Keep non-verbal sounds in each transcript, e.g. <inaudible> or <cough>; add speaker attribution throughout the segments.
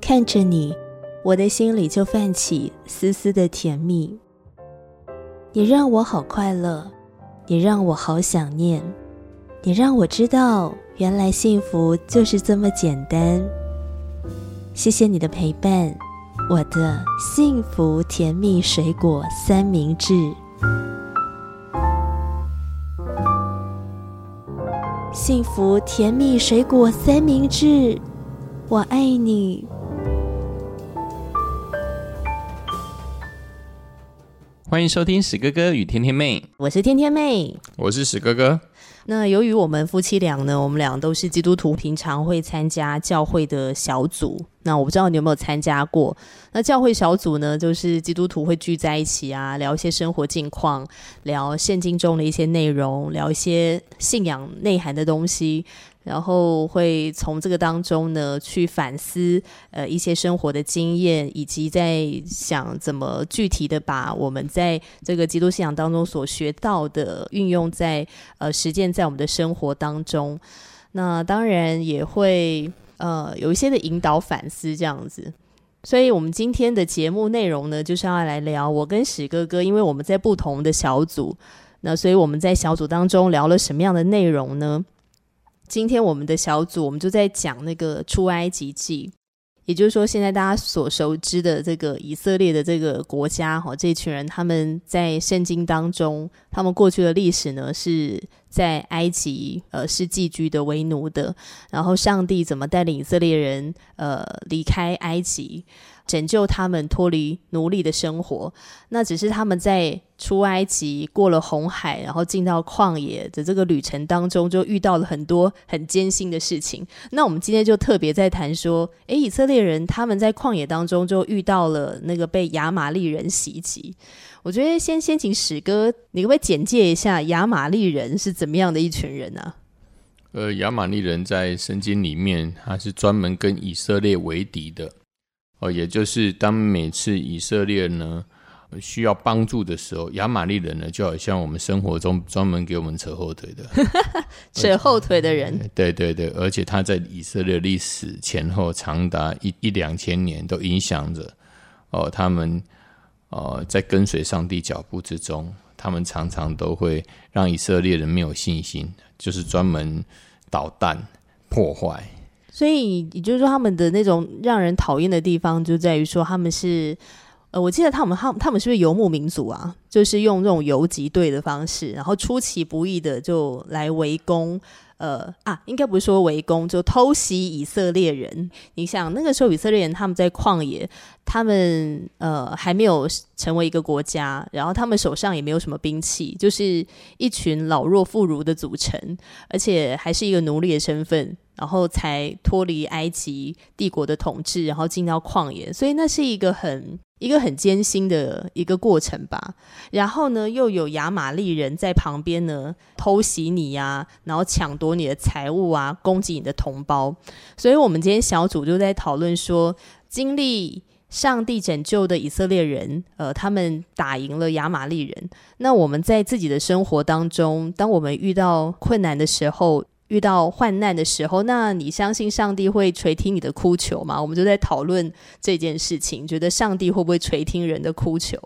Speaker 1: 看着你，我的心里就泛起丝丝的甜蜜。你让我好快乐，你让我好想念，你让我知道，原来幸福就是这么简单。谢谢你的陪伴，我的幸福甜蜜水果三明治。幸福甜蜜水果三明治，我爱你。
Speaker 2: 欢迎收听史哥哥与天天妹，
Speaker 1: 我是天天妹，
Speaker 2: 我是史哥哥。
Speaker 1: 那由于我们夫妻俩呢，我们俩都是基督徒，平常会参加教会的小组。那我不知道你有没有参加过？那教会小组呢，就是基督徒会聚在一起啊，聊一些生活近况，聊圣经中的一些内容，聊一些信仰内涵的东西。然后会从这个当中呢，去反思呃一些生活的经验，以及在想怎么具体的把我们在这个基督信仰当中所学到的运用在呃实践现在我们的生活当中。那当然也会呃有一些的引导反思这样子。所以我们今天的节目内容呢，就是要来聊我跟史哥哥，因为我们在不同的小组，那所以我们在小组当中聊了什么样的内容呢？今天我们的小组，我们就在讲那个出埃及记，也就是说，现在大家所熟知的这个以色列的这个国家，哈，这群人他们在圣经当中，他们过去的历史呢，是在埃及，呃，是寄居的为奴的，然后上帝怎么带领以色列人，呃，离开埃及。拯救他们脱离奴隶的生活，那只是他们在出埃及、过了红海，然后进到旷野的这个旅程当中，就遇到了很多很艰辛的事情。那我们今天就特别在谈说，诶，以色列人他们在旷野当中就遇到了那个被亚玛利人袭击。我觉得先先请史哥，你可不可以简介一下亚玛利人是怎么样的一群人呢？
Speaker 2: 呃，亚玛利人在圣经里面，他是专门跟以色列为敌的。哦，也就是当每次以色列呢需要帮助的时候，亚玛利人呢就好像我们生活中专门给我们扯后腿的，<laughs>
Speaker 1: 扯后腿的人。<laughs>
Speaker 2: 对对对，而且他在以色列历史前后长达一一两千年，都影响着哦他们呃在跟随上帝脚步之中，他们常常都会让以色列人没有信心，就是专门捣蛋破坏。
Speaker 1: 所以也就是说，他们的那种让人讨厌的地方，就在于说他们是，呃，我记得他们他他们是不是游牧民族啊？就是用这种游击队的方式，然后出其不意的就来围攻。呃啊，应该不是说围攻，就偷袭以色列人。你想那个时候以色列人他们在旷野，他们呃还没有成为一个国家，然后他们手上也没有什么兵器，就是一群老弱妇孺的组成，而且还是一个奴隶的身份，然后才脱离埃及帝国的统治，然后进到旷野，所以那是一个很。一个很艰辛的一个过程吧，然后呢，又有亚玛利人在旁边呢偷袭你呀，然后抢夺你的财物啊，攻击你的同胞。所以，我们今天小组就在讨论说，经历上帝拯救的以色列人，呃，他们打赢了亚玛利人。那我们在自己的生活当中，当我们遇到困难的时候，遇到患难的时候，那你相信上帝会垂听你的哭求吗？我们就在讨论这件事情，觉得上帝会不会垂听人的哭求？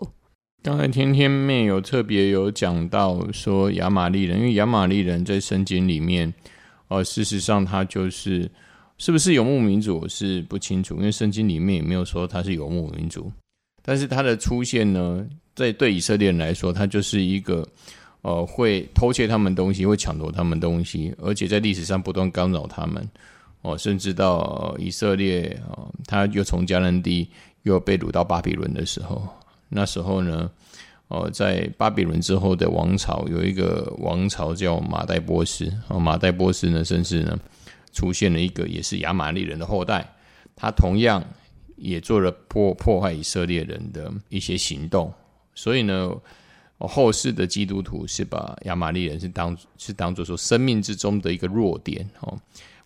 Speaker 2: 刚才天天妹有特别有讲到说亚玛利人，因为亚玛利人在圣经里面，呃，事实上他就是是不是游牧民族，我是不清楚，因为圣经里面也没有说他是游牧民族，但是他的出现呢，在对以色列人来说，他就是一个。呃，会偷窃他们东西，会抢夺他们东西，而且在历史上不断干扰他们。哦，甚至到以色列啊，他又从迦南地又被掳到巴比伦的时候，那时候呢，哦，在巴比伦之后的王朝有一个王朝叫马代波斯。哦，马代波斯呢，甚至呢，出现了一个也是亚玛利人的后代，他同样也做了破破坏以色列人的一些行动，所以呢。后世的基督徒是把亚玛利人是当是当做说生命之中的一个弱点哦，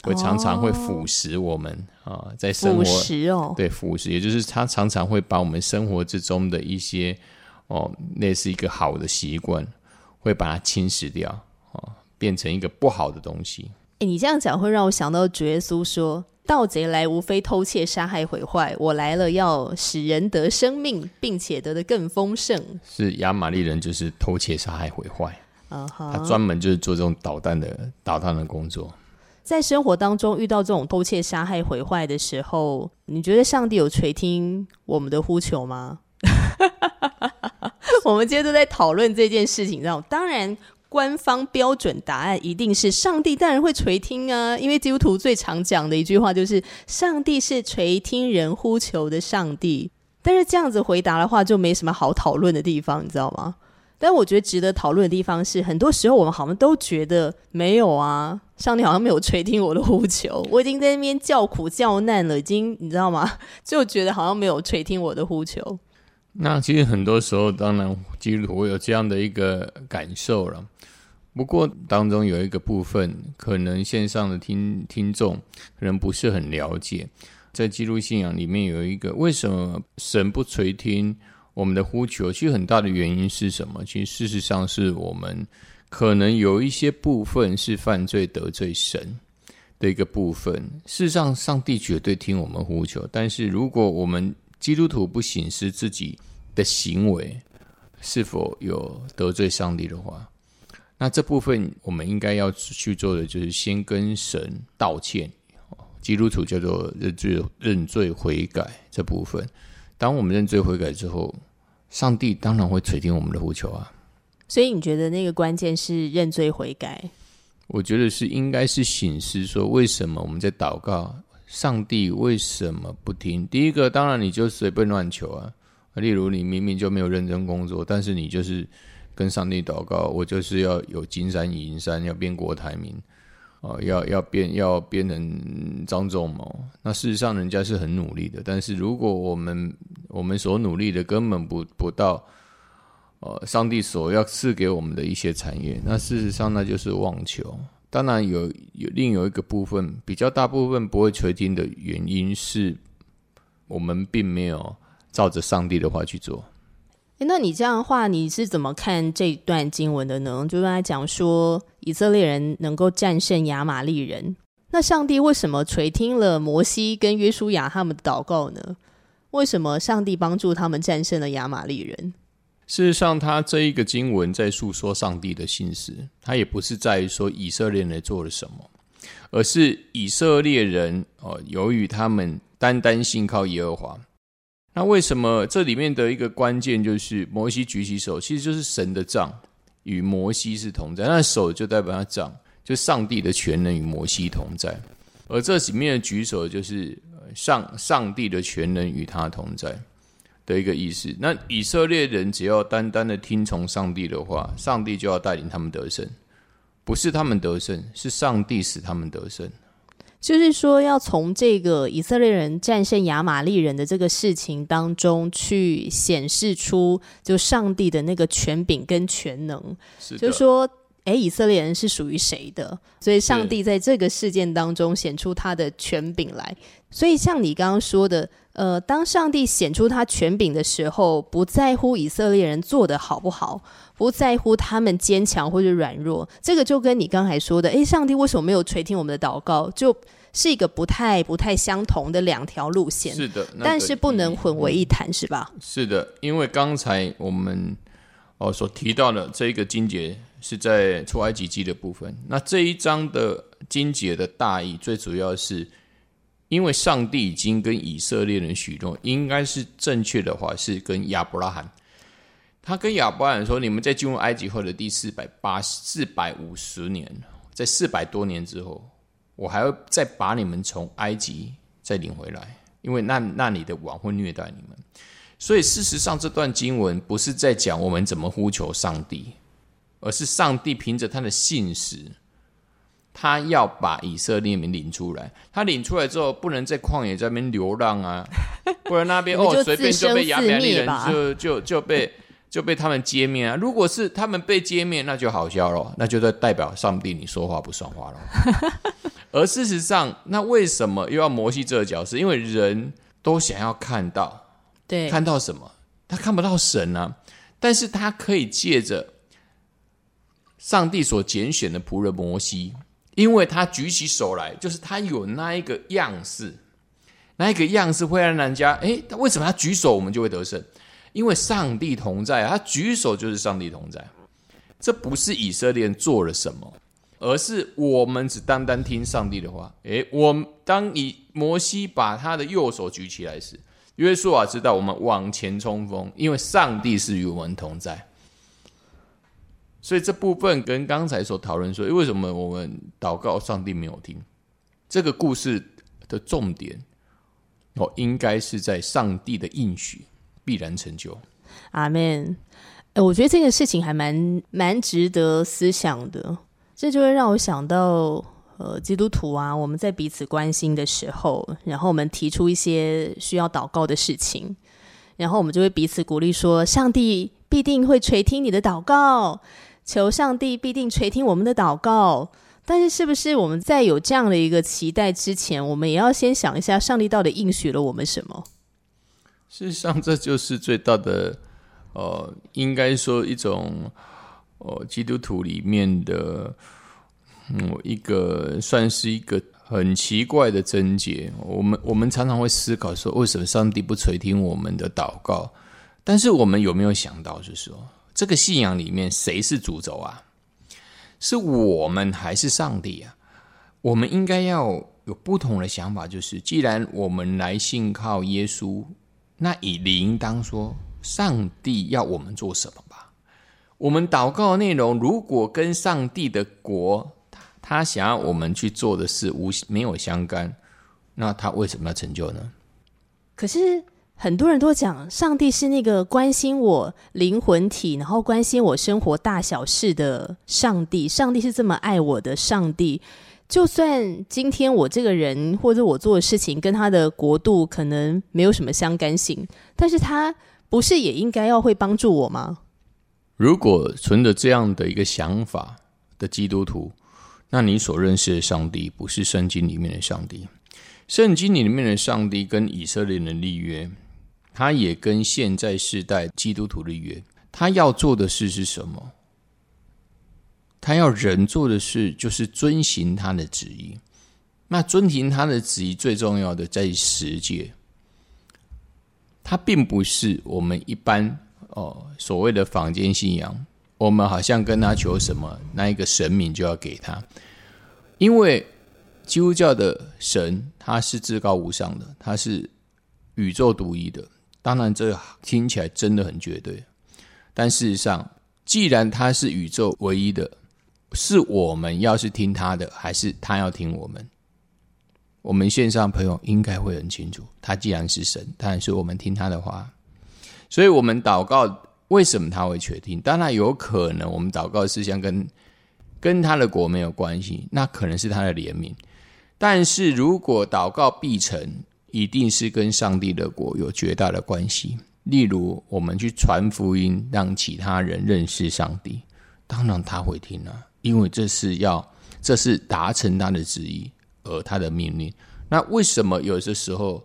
Speaker 2: 会常常会腐蚀我们啊，在生活
Speaker 1: 腐蚀哦，
Speaker 2: 对腐蚀，也就是他常常会把我们生活之中的一些哦，那是一个好的习惯，会把它侵蚀掉哦，变成一个不好的东西。
Speaker 1: 哎，你这样讲会让我想到主耶稣说：“盗贼来无非偷窃、杀害、毁坏，我来了要使人得生命，并且得的更丰盛。”
Speaker 2: 是亚玛利人就是偷窃、杀害、毁坏，啊哈，他专门就是做这种导弹的导弹的工作。
Speaker 1: 在生活当中遇到这种偷窃、杀害、毁坏的时候，你觉得上帝有垂听我们的呼求吗？<laughs> 我们今天都在讨论这件事情，上当然。官方标准答案一定是上帝，当然会垂听啊！因为基督徒最常讲的一句话就是“上帝是垂听人呼求的上帝”。但是这样子回答的话，就没什么好讨论的地方，你知道吗？但我觉得值得讨论的地方是，很多时候我们好像都觉得没有啊，上帝好像没有垂听我的呼求，我已经在那边叫苦叫难了，已经你知道吗？<laughs> 就觉得好像没有垂听我的呼求。
Speaker 2: 那其实很多时候，当然基督徒有这样的一个感受了。不过当中有一个部分，可能线上的听听众可能不是很了解，在基督信仰里面有一个为什么神不垂听我们的呼求？其实很大的原因是什么？其实事实上是我们可能有一些部分是犯罪得罪神的一个部分。事实上，上帝绝对听我们呼求，但是如果我们基督徒不显示自己的行为是否有得罪上帝的话，那这部分我们应该要去做的，就是先跟神道歉。基督徒叫做认罪、认罪悔改这部分。当我们认罪悔改之后，上帝当然会垂听我们的呼求啊。
Speaker 1: 所以你觉得那个关键是认罪悔改？
Speaker 2: 我觉得是应该是醒思说，为什么我们在祷告，上帝为什么不听？第一个，当然你就随便乱求啊。例如，你明明就没有认真工作，但是你就是。跟上帝祷告，我就是要有金山银山，要变国台民，哦，要要变要变成张仲谋。那事实上，人家是很努力的，但是如果我们我们所努力的根本不不到，呃，上帝所要赐给我们的一些产业，那事实上那就是妄求。当然有有另有一个部分，比较大部分不会垂听的原因是，我们并没有照着上帝的话去做。
Speaker 1: 那你这样的话，你是怎么看这段经文的呢？就刚才讲说以色列人能够战胜亚玛利人，那上帝为什么垂听了摩西跟约书亚他们的祷告呢？为什么上帝帮助他们战胜了亚玛利人？
Speaker 2: 事实上，他这一个经文在诉说上帝的心思，他也不是在于说以色列人做了什么，而是以色列人哦，由于他们单单信靠耶和华。那为什么这里面的一个关键就是摩西举起手，其实就是神的杖与摩西是同在，那手就代表他杖，就上帝的全能与摩西同在，而这里面的举手就是上上帝的全能与他同在的一个意思。那以色列人只要单单的听从上帝的话，上帝就要带领他们得胜，不是他们得胜，是上帝使他们得胜。
Speaker 1: 就是说，要从这个以色列人战胜亚玛利人的这个事情当中，去显示出就上帝的那个权柄跟全能。就是说，哎，以色列人是属于谁的？所以，上帝在这个事件当中显出他的权柄来。所以，像你刚刚说的，呃，当上帝显出他权柄的时候，不在乎以色列人做的好不好，不在乎他们坚强或者软弱，这个就跟你刚才说的，哎，上帝为什么没有垂听我们的祷告？就是一个不太不太相同的两条路线，
Speaker 2: 是的，
Speaker 1: 但是不能混为一谈，是吧？
Speaker 2: 是的，因为刚才我们哦所提到的这一个经节是在出埃及记的部分，那这一章的经节的大意，最主要是因为上帝已经跟以色列人许诺，应该是正确的话是跟亚伯拉罕，他跟亚伯拉罕说：“你们在进入埃及后的第四百八四百五十年，在四百多年之后。”我还要再把你们从埃及再领回来，因为那那里的王会虐待你们。所以事实上，这段经文不是在讲我们怎么呼求上帝，而是上帝凭着他的信实，他要把以色列民领出来。他领出来之后，不能在旷野这边流浪啊，不然那边 <laughs> 哦随便就被亚玛利人就就就被。就被他们歼灭啊！如果是他们被歼灭，那就好笑了，那就在代表上帝你说话不算话了。<laughs> 而事实上，那为什么又要摩西这个角色？因为人都想要看到，
Speaker 1: 对，
Speaker 2: 看到什么？他看不到神啊，但是他可以借着上帝所拣选的仆人摩西，因为他举起手来，就是他有那一个样式，那一个样式会让人家，诶，他为什么他举手我们就会得胜？因为上帝同在，他举手就是上帝同在。这不是以色列做了什么，而是我们只单单听上帝的话。诶，我当以摩西把他的右手举起来时，约书亚知道我们往前冲锋，因为上帝是与我们同在。所以这部分跟刚才所讨论说，为什么我们祷告上帝没有听？这个故事的重点，哦，应该是在上帝的应许必然成就。
Speaker 1: 阿门。哎，我觉得这个事情还蛮蛮值得思想的。这就会让我想到，呃，基督徒啊，我们在彼此关心的时候，然后我们提出一些需要祷告的事情，然后我们就会彼此鼓励说，上帝必定会垂听你的祷告。求上帝必定垂听我们的祷告，但是是不是我们在有这样的一个期待之前，我们也要先想一下，上帝到底应许了我们什么？
Speaker 2: 事实上，这就是最大的，呃，应该说一种，呃，基督徒里面的，嗯，一个算是一个很奇怪的症结。我们我们常常会思考说，为什么上帝不垂听我们的祷告？但是我们有没有想到，就是说？这个信仰里面谁是主轴啊？是我们还是上帝啊？我们应该要有不同的想法，就是既然我们来信靠耶稣，那也应当说上帝要我们做什么吧？我们祷告的内容如果跟上帝的国他想要我们去做的事无没有相干，那他为什么要成就呢？
Speaker 1: 可是。很多人都讲，上帝是那个关心我灵魂体，然后关心我生活大小事的上帝。上帝是这么爱我的上帝。就算今天我这个人或者我做的事情跟他的国度可能没有什么相干性，但是他不是也应该要会帮助我吗？
Speaker 2: 如果存着这样的一个想法的基督徒，那你所认识的上帝不是圣经里面的上帝。圣经里面的上帝跟以色列人立约。他也跟现在世代基督徒的约，他要做的事是什么？他要人做的事就是遵行他的旨意。那遵行他的旨意最重要的在实践。他并不是我们一般哦所谓的坊间信仰，我们好像跟他求什么，那一个神明就要给他。因为基督教的神他是至高无上的，他是宇宙独一的。当然，这听起来真的很绝对，但事实上，既然他是宇宙唯一的，是我们要是听他的，还是他要听我们？我们线上朋友应该会很清楚，他既然是神，当然是我们听他的话。所以，我们祷告为什么他会确定？当然有可能，我们祷告事项跟跟他的国没有关系，那可能是他的怜悯。但是如果祷告必成，一定是跟上帝的国有绝大的关系。例如，我们去传福音，让其他人认识上帝，当然他会听啊，因为这是要，这是达成他的旨意，而他的命令。那为什么有些时候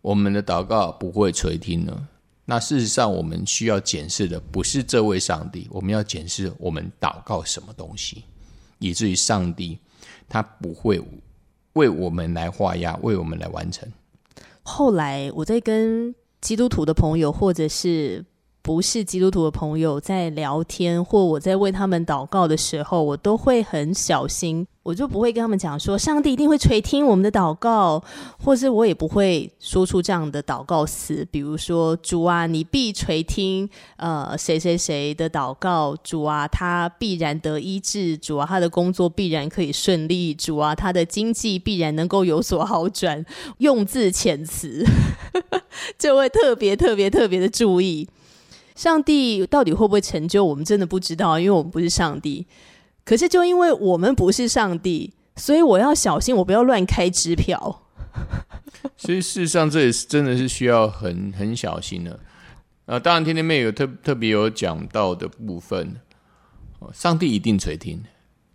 Speaker 2: 我们的祷告不会垂听呢？那事实上，我们需要检视的不是这位上帝，我们要检视我们祷告什么东西，以至于上帝他不会为我们来画押，为我们来完成。
Speaker 1: 后来我在跟基督徒的朋友，或者是不是基督徒的朋友在聊天，或我在为他们祷告的时候，我都会很小心。我就不会跟他们讲说，上帝一定会垂听我们的祷告，或是我也不会说出这样的祷告词，比如说主啊，你必垂听呃谁谁谁的祷告，主啊，他必然得医治，主啊，他的工作必然可以顺利，主啊，他的经济必然能够有所好转，用字遣词 <laughs> 就会特别特别特别的注意，上帝到底会不会成就，我们真的不知道，因为我们不是上帝。可是，就因为我们不是上帝，所以我要小心，我不要乱开支票。<laughs>
Speaker 2: 所以，事实上，这也是真的是需要很很小心的。啊，当然，天天妹有特特别有讲到的部分，上帝一定垂听，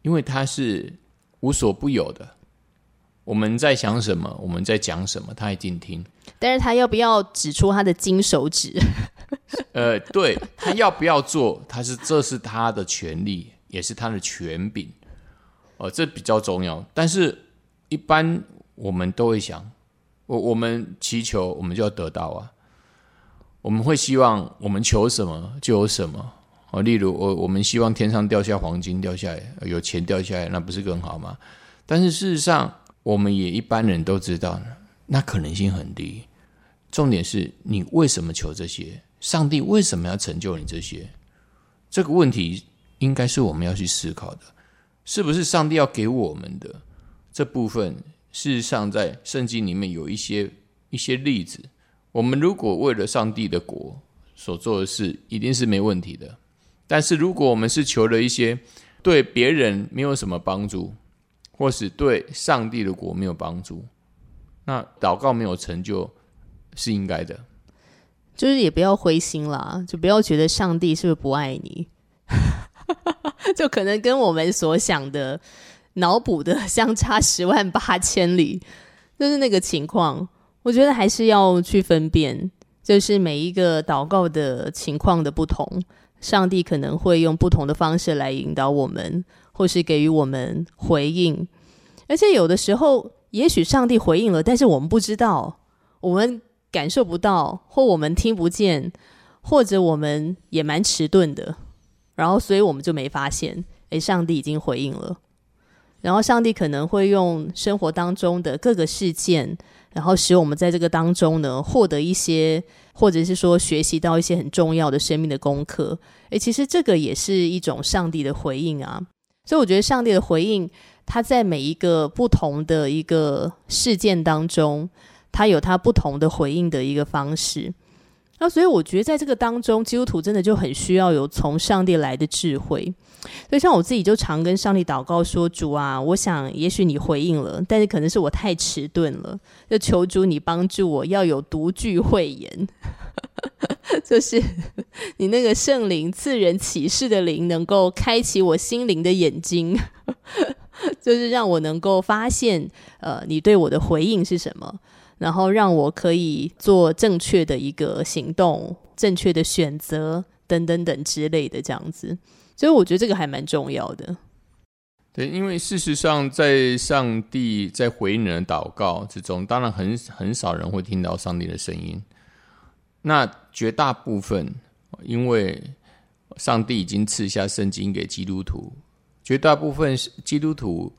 Speaker 2: 因为他是无所不有的。我们在想什么，我们在讲什么，他一定听。
Speaker 1: 但是他要不要指出他的金手指？<laughs>
Speaker 2: 呃，对他要不要做，他是这是他的权利。也是他的权柄，哦，这比较重要。但是，一般我们都会想，我我们祈求，我们就要得到啊。我们会希望我们求什么就有什么哦。例如，我我们希望天上掉下黄金掉下来，有钱掉下来，那不是更好吗？但是事实上，我们也一般人都知道，那可能性很低。重点是你为什么求这些？上帝为什么要成就你这些？这个问题应该是我们要去思考的。是不是上帝要给我们的这部分？事实上，在圣经里面有一些一些例子。我们如果为了上帝的国所做的事，一定是没问题的。但是，如果我们是求了一些对别人没有什么帮助，或是对上帝的国没有帮助，那祷告没有成就。是应该的，
Speaker 1: 就是也不要灰心啦，就不要觉得上帝是不是不爱你，<laughs> 就可能跟我们所想的脑补的相差十万八千里，就是那个情况。我觉得还是要去分辨，就是每一个祷告的情况的不同，上帝可能会用不同的方式来引导我们，或是给予我们回应。而且有的时候，也许上帝回应了，但是我们不知道，我们。感受不到，或我们听不见，或者我们也蛮迟钝的，然后所以我们就没发现，诶，上帝已经回应了。然后上帝可能会用生活当中的各个事件，然后使我们在这个当中呢，获得一些，或者是说学习到一些很重要的生命的功课。诶，其实这个也是一种上帝的回应啊。所以我觉得上帝的回应，他在每一个不同的一个事件当中。他有他不同的回应的一个方式，那所以我觉得在这个当中，基督徒真的就很需要有从上帝来的智慧。所以像我自己就常跟上帝祷告说：“主啊，我想也许你回应了，但是可能是我太迟钝了，就求主你帮助我，要有独具慧眼，<laughs> 就是你那个圣灵赐人启示的灵，能够开启我心灵的眼睛，<laughs> 就是让我能够发现，呃，你对我的回应是什么。”然后让我可以做正确的一个行动、正确的选择等等等之类的这样子，所以我觉得这个还蛮重要的。
Speaker 2: 对，因为事实上，在上帝在回应人的祷告之中，当然很很少人会听到上帝的声音。那绝大部分，因为上帝已经赐下圣经给基督徒，绝大部分基督徒。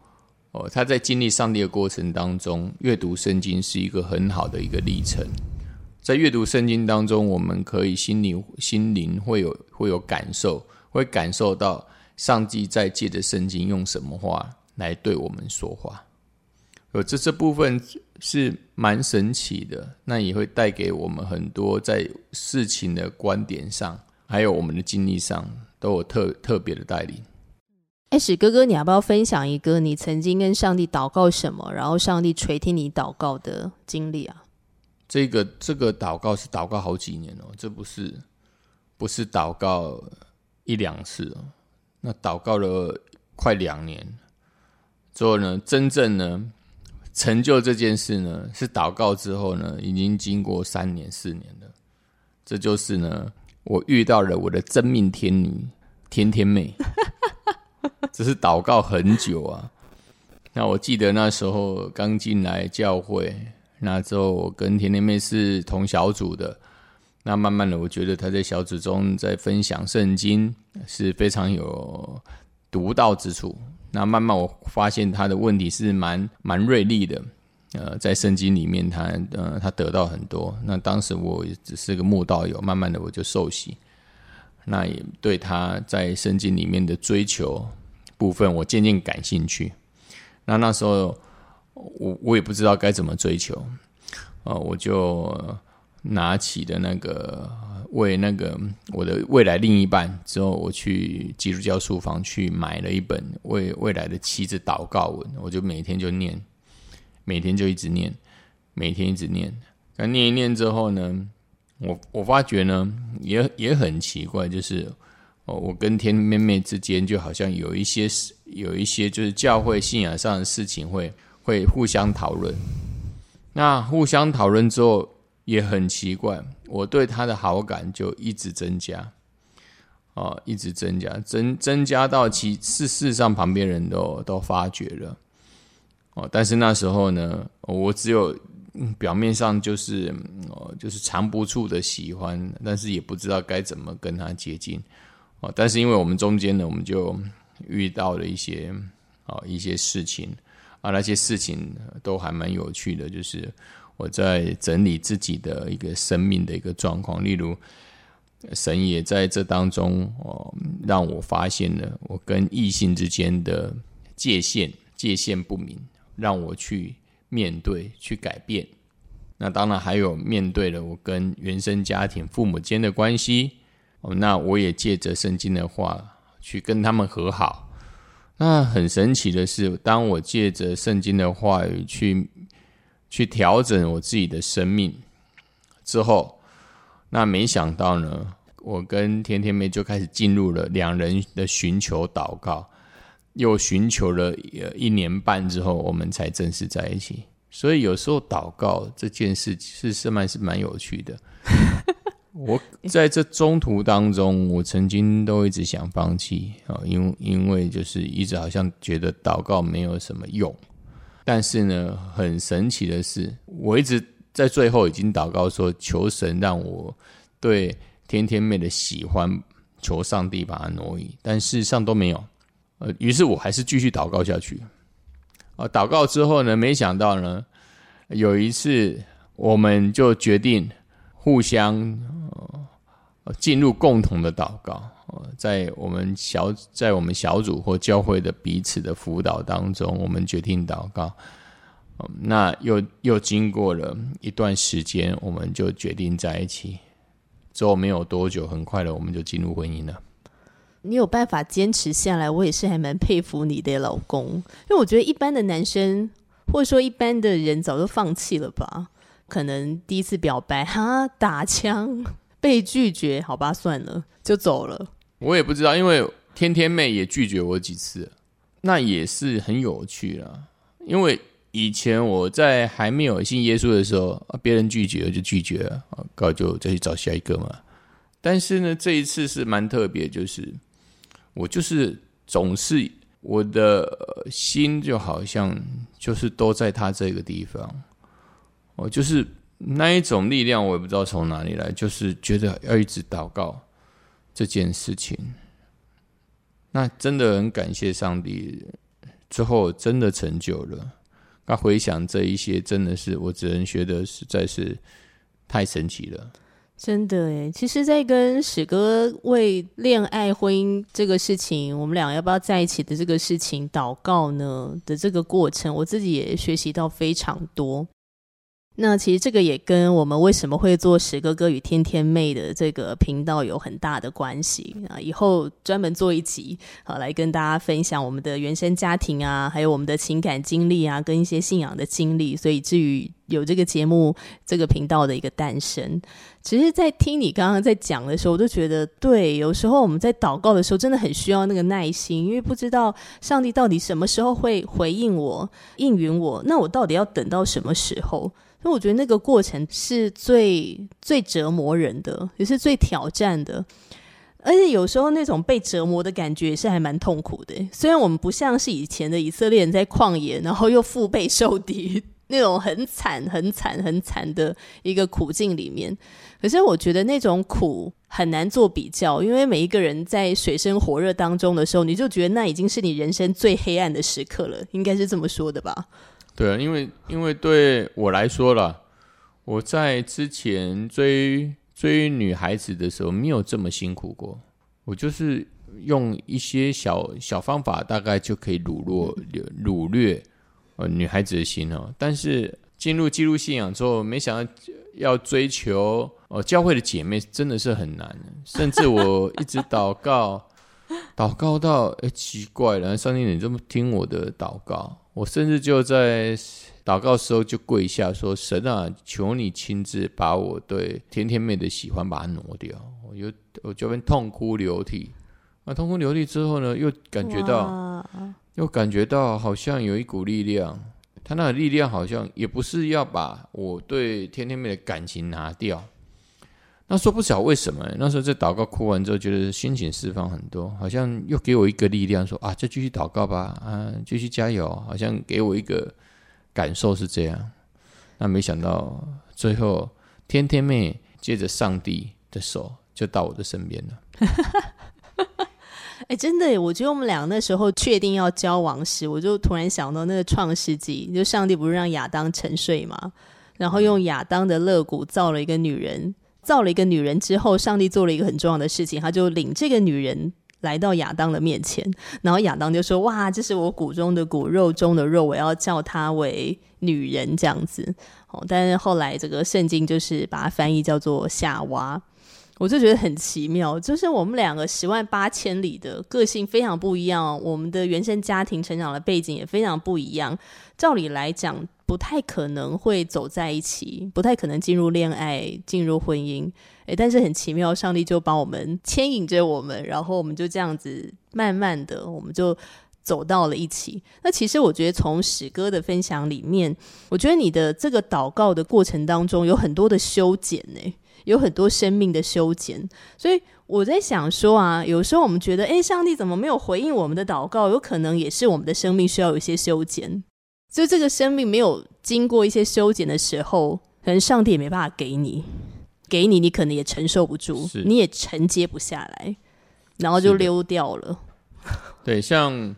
Speaker 2: 哦，他在经历上帝的过程当中，阅读圣经是一个很好的一个历程。在阅读圣经当中，我们可以心灵心灵会有会有感受，会感受到上帝在借着圣经用什么话来对我们说话。呃，这这部分是蛮神奇的，那也会带给我们很多在事情的观点上，还有我们的经历上都有特特别的带领。
Speaker 1: 哎，史哥哥，你要不要分享一个你曾经跟上帝祷告什么，然后上帝垂听你祷告的经历啊？
Speaker 2: 这个这个祷告是祷告好几年哦，这不是不是祷告一两次哦，那祷告了快两年之后呢，真正呢成就这件事呢，是祷告之后呢，已经经过三年四年了。这就是呢，我遇到了我的真命天女天天妹。<laughs> 只是祷告很久啊。那我记得那时候刚进来教会，那之后我跟甜甜妹是同小组的。那慢慢的，我觉得她在小组中在分享圣经是非常有独到之处。那慢慢我发现他的问题是蛮蛮锐利的。呃，在圣经里面，他呃他得到很多。那当时我只是个慕道友，慢慢的我就受洗。那也对他在圣经里面的追求部分，我渐渐感兴趣。那那时候我我也不知道该怎么追求，呃，我就拿起的那个为那个我的未来另一半之后，我去基督教书房去买了一本为未来的妻子祷告文，我就每天就念，每天就一直念，每天一直念。那念一念之后呢？我我发觉呢，也也很奇怪，就是哦，我跟天妹妹之间就好像有一些事，有一些就是教会信仰上的事情会会互相讨论。那互相讨论之后，也很奇怪，我对他的好感就一直增加。啊，一直增加，增增加到其事事实上旁边人都都发觉了，哦，但是那时候呢，我只有表面上就是哦，就是藏不住的喜欢，但是也不知道该怎么跟他接近，哦，但是因为我们中间呢，我们就遇到了一些啊一些事情啊，那些事情都还蛮有趣的，就是我在整理自己的一个生命的一个状况，例如。神也在这当中哦，让我发现了我跟异性之间的界限界限不明，让我去面对去改变。那当然还有面对了我跟原生家庭父母间的关系哦，那我也借着圣经的话去跟他们和好。那很神奇的是，当我借着圣经的话语去去调整我自己的生命之后。那没想到呢，我跟天天妹就开始进入了两人的寻求祷告，又寻求了一年半之后，我们才正式在一起。所以有时候祷告这件事是是蛮是蛮有趣的。<laughs> 我在这中途当中，我曾经都一直想放弃啊，因因为就是一直好像觉得祷告没有什么用。但是呢，很神奇的是，我一直。在最后已经祷告说，求神让我对天天妹的喜欢，求上帝把它挪移，但事实上都没有。呃，于是我还是继续祷告下去。啊，祷告之后呢，没想到呢，有一次我们就决定互相呃进入共同的祷告。在我们小在我们小组或教会的彼此的辅导当中，我们决定祷告。那又又经过了一段时间，我们就决定在一起。之后没有多久，很快的我们就进入婚姻了。
Speaker 1: 你有办法坚持下来，我也是还蛮佩服你的老公。因为我觉得一般的男生，或者说一般的人，早就放弃了吧？可能第一次表白哈打枪 <laughs> 被拒绝，好吧，算了，就走了。
Speaker 2: 我也不知道，因为天天妹也拒绝我几次，那也是很有趣了，因为。以前我在还没有信耶稣的时候，别人拒绝了就拒绝了，告就再去找下一个嘛。但是呢，这一次是蛮特别，就是我就是总是我的心就好像就是都在他这个地方，我就是那一种力量，我也不知道从哪里来，就是觉得要一直祷告这件事情。那真的很感谢上帝，之后真的成就了。那回想这一些，真的是我只能觉得实在是太神奇了。
Speaker 1: 真的诶，其实，在跟史哥为恋爱、婚姻这个事情，我们俩要不要在一起的这个事情祷告呢的这个过程，我自己也学习到非常多。那其实这个也跟我们为什么会做史哥哥与天天妹的这个频道有很大的关系啊！以后专门做一集啊，来跟大家分享我们的原生家庭啊，还有我们的情感经历啊，跟一些信仰的经历。所以至于有这个节目、这个频道的一个诞生，其实，在听你刚刚在讲的时候，我就觉得，对，有时候我们在祷告的时候，真的很需要那个耐心，因为不知道上帝到底什么时候会回应我、应允我，那我到底要等到什么时候？因为我觉得那个过程是最最折磨人的，也是最挑战的，而且有时候那种被折磨的感觉也是还蛮痛苦的。虽然我们不像是以前的以色列人在旷野，然后又腹背受敌那种很惨、很惨、很惨的一个苦境里面，可是我觉得那种苦很难做比较，因为每一个人在水深火热当中的时候，你就觉得那已经是你人生最黑暗的时刻了，应该是这么说的吧。
Speaker 2: 对啊，因为因为对我来说了，我在之前追追女孩子的时候没有这么辛苦过。我就是用一些小小方法，大概就可以掳落掳掠呃女孩子的心哦。但是进入基督信仰之后，没想到要追求哦教会的姐妹真的是很难，甚至我一直祷告，<laughs> 祷告到哎奇怪了，上帝你这么听我的祷告？我甚至就在祷告时候就跪下说：“神啊，求你亲自把我对甜甜妹的喜欢把它挪掉。”我就我这边痛哭流涕。那痛哭流涕之后呢，又感觉到，又感觉到好像有一股力量。他那个力量好像也不是要把我对甜甜妹的感情拿掉，那说不晓为什么，那时候在祷告哭完之后，觉得心情释放很多，好像又给我一个力量，说啊，就继续祷告吧，啊，继续加油，好像给我一个感受是这样。那没想到最后，天天妹借着上帝的手就到我的身边了。<laughs>
Speaker 1: 哎，真的，我觉得我们俩那时候确定要交往时，我就突然想到那个创世纪，就上帝不是让亚当沉睡吗？然后用亚当的肋骨造了一个女人。造了一个女人之后，上帝做了一个很重要的事情，他就领这个女人来到亚当的面前，然后亚当就说：“哇，这是我骨中的骨，肉中的肉，我要叫她为女人。”这样子哦。但是后来这个圣经就是把它翻译叫做夏娃，我就觉得很奇妙，就是我们两个十万八千里的个性非常不一样，我们的原生家庭成长的背景也非常不一样。照理来讲。不太可能会走在一起，不太可能进入恋爱、进入婚姻。诶，但是很奇妙，上帝就把我们牵引着我们，然后我们就这样子慢慢的，我们就走到了一起。那其实我觉得，从史哥的分享里面，我觉得你的这个祷告的过程当中，有很多的修剪呢，有很多生命的修剪。所以我在想说啊，有时候我们觉得，诶，上帝怎么没有回应我们的祷告？有可能也是我们的生命需要有一些修剪。就这个生命没有经过一些修剪的时候，可能上帝也没办法给你，给你你可能也承受不住，你也承接不下来，然后就溜掉了。
Speaker 2: 对，像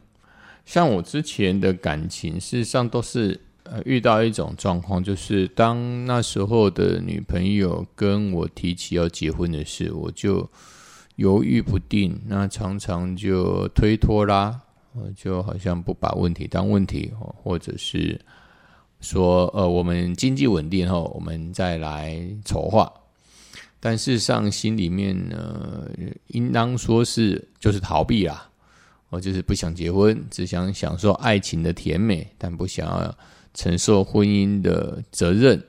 Speaker 2: 像我之前的感情，事实上都是遇到一种状况，就是当那时候的女朋友跟我提起要结婚的事，我就犹豫不定，那常常就推脱啦。就好像不把问题当问题，或者是说，呃，我们经济稳定后，我们再来筹划。但事实上，心里面呢，应当说是就是逃避啦，我就是不想结婚，只想享受爱情的甜美，但不想要承受婚姻的责任。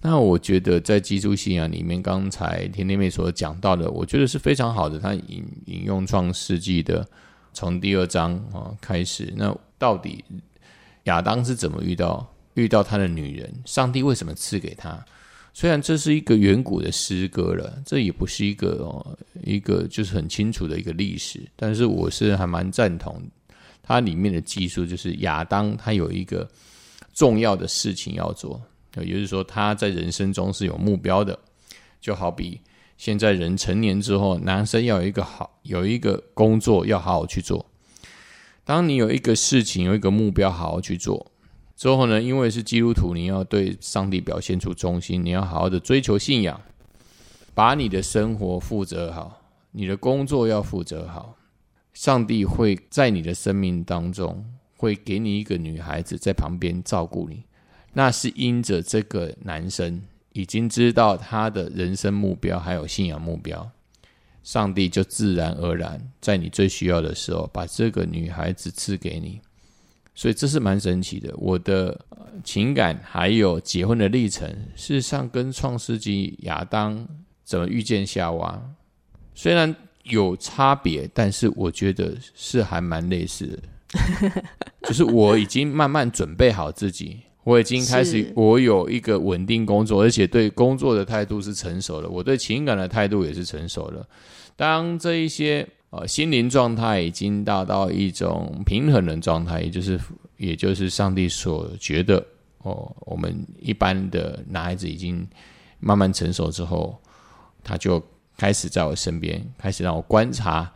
Speaker 2: 那我觉得，在基督信仰里面，刚才甜甜妹所讲到的，我觉得是非常好的。他引引用创世纪的。从第二章啊开始，那到底亚当是怎么遇到遇到他的女人？上帝为什么赐给他？虽然这是一个远古的诗歌了，这也不是一个哦一个就是很清楚的一个历史，但是我是还蛮赞同它里面的技术，就是亚当他有一个重要的事情要做，也就是说他在人生中是有目标的，就好比。现在人成年之后，男生要有一个好有一个工作要好好去做。当你有一个事情有一个目标好好去做之后呢，因为是基督徒，你要对上帝表现出忠心，你要好好的追求信仰，把你的生活负责好，你的工作要负责好。上帝会在你的生命当中会给你一个女孩子在旁边照顾你，那是因着这个男生。已经知道他的人生目标还有信仰目标，上帝就自然而然在你最需要的时候把这个女孩子赐给你，所以这是蛮神奇的。我的情感还有结婚的历程，事实上跟创世纪亚当怎么遇见夏娃，虽然有差别，但是我觉得是还蛮类似的。<laughs> 就是我已经慢慢准备好自己。<laughs> 我已经开始，我有一个稳定工作，而且对工作的态度是成熟的，我对情感的态度也是成熟的。当这一些呃心灵状态已经达到一种平衡的状态，也就是也就是上帝所觉得哦，我们一般的男孩子已经慢慢成熟之后，他就开始在我身边，开始让我观察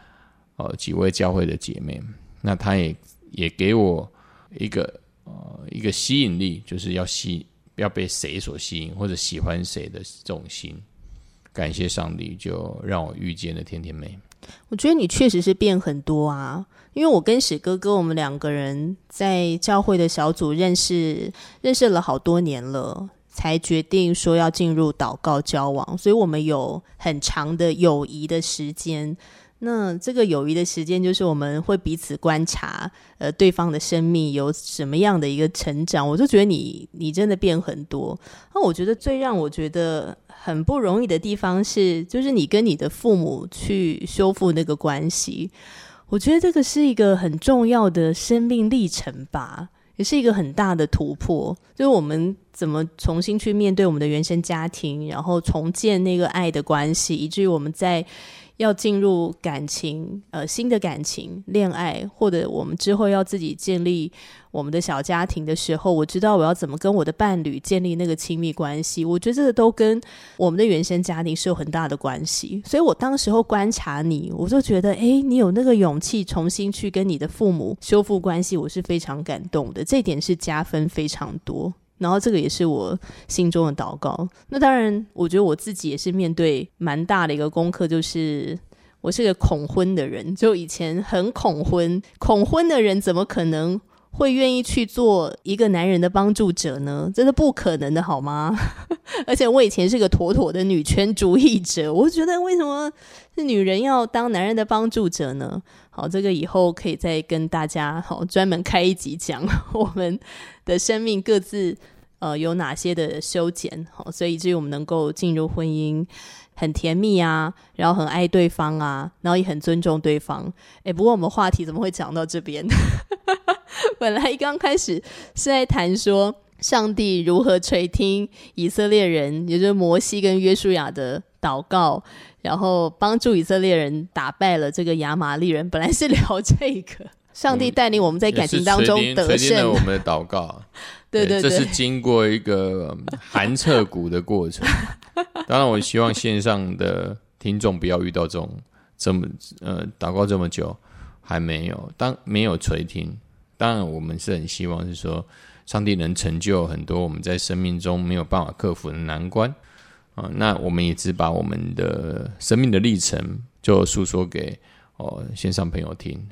Speaker 2: 呃几位教会的姐妹，那他也也给我一个。呃，一个吸引力就是要吸，要被谁所吸引，或者喜欢谁的这种心。感谢上帝，就让我遇见了甜甜妹。
Speaker 1: 我觉得你确实是变很多啊，因为我跟史哥哥，我们两个人在教会的小组认识，认识了好多年了，才决定说要进入祷告交往，所以我们有很长的友谊的时间。那这个友谊的时间，就是我们会彼此观察，呃，对方的生命有什么样的一个成长。我就觉得你，你真的变很多。那我觉得最让我觉得很不容易的地方是，就是你跟你的父母去修复那个关系。我觉得这个是一个很重要的生命历程吧。也是一个很大的突破。就是我们怎么重新去面对我们的原生家庭，然后重建那个爱的关系，以至于我们在。要进入感情，呃，新的感情、恋爱，或者我们之后要自己建立我们的小家庭的时候，我知道我要怎么跟我的伴侣建立那个亲密关系。我觉得这个都跟我们的原生家庭是有很大的关系。所以我当时候观察你，我就觉得，哎，你有那个勇气重新去跟你的父母修复关系，我是非常感动的。这点是加分非常多。然后这个也是我心中的祷告。那当然，我觉得我自己也是面对蛮大的一个功课，就是我是个恐婚的人，就以前很恐婚，恐婚的人怎么可能会愿意去做一个男人的帮助者呢？真的不可能的好吗？<laughs> 而且我以前是个妥妥的女权主义者，我觉得为什么是女人要当男人的帮助者呢？好，这个以后可以再跟大家好专门开一集讲 <laughs> 我们的生命各自呃有哪些的修剪，好，所以以至于我们能够进入婚姻很甜蜜啊，然后很爱对方啊，然后也很尊重对方。哎，不过我们话题怎么会讲到这边？<laughs> 本来刚开始是在谈说上帝如何垂听以色列人，也就是摩西跟约书亚的祷告。然后帮助以色列人打败了这个亚玛利人。本来是聊这个，<laughs> 上帝带领我们在感情当中得胜。
Speaker 2: 我们的祷告，
Speaker 1: 对 <laughs> 对
Speaker 2: 对，这是经过一个寒彻骨的过程。当然，我希望线上的听众不要遇到这种这么呃祷告这么久还没有，当没有垂听。当然，我们是很希望是说，上帝能成就很多我们在生命中没有办法克服的难关。啊，那我们也只把我们的生命的历程就诉说给哦线上朋友听。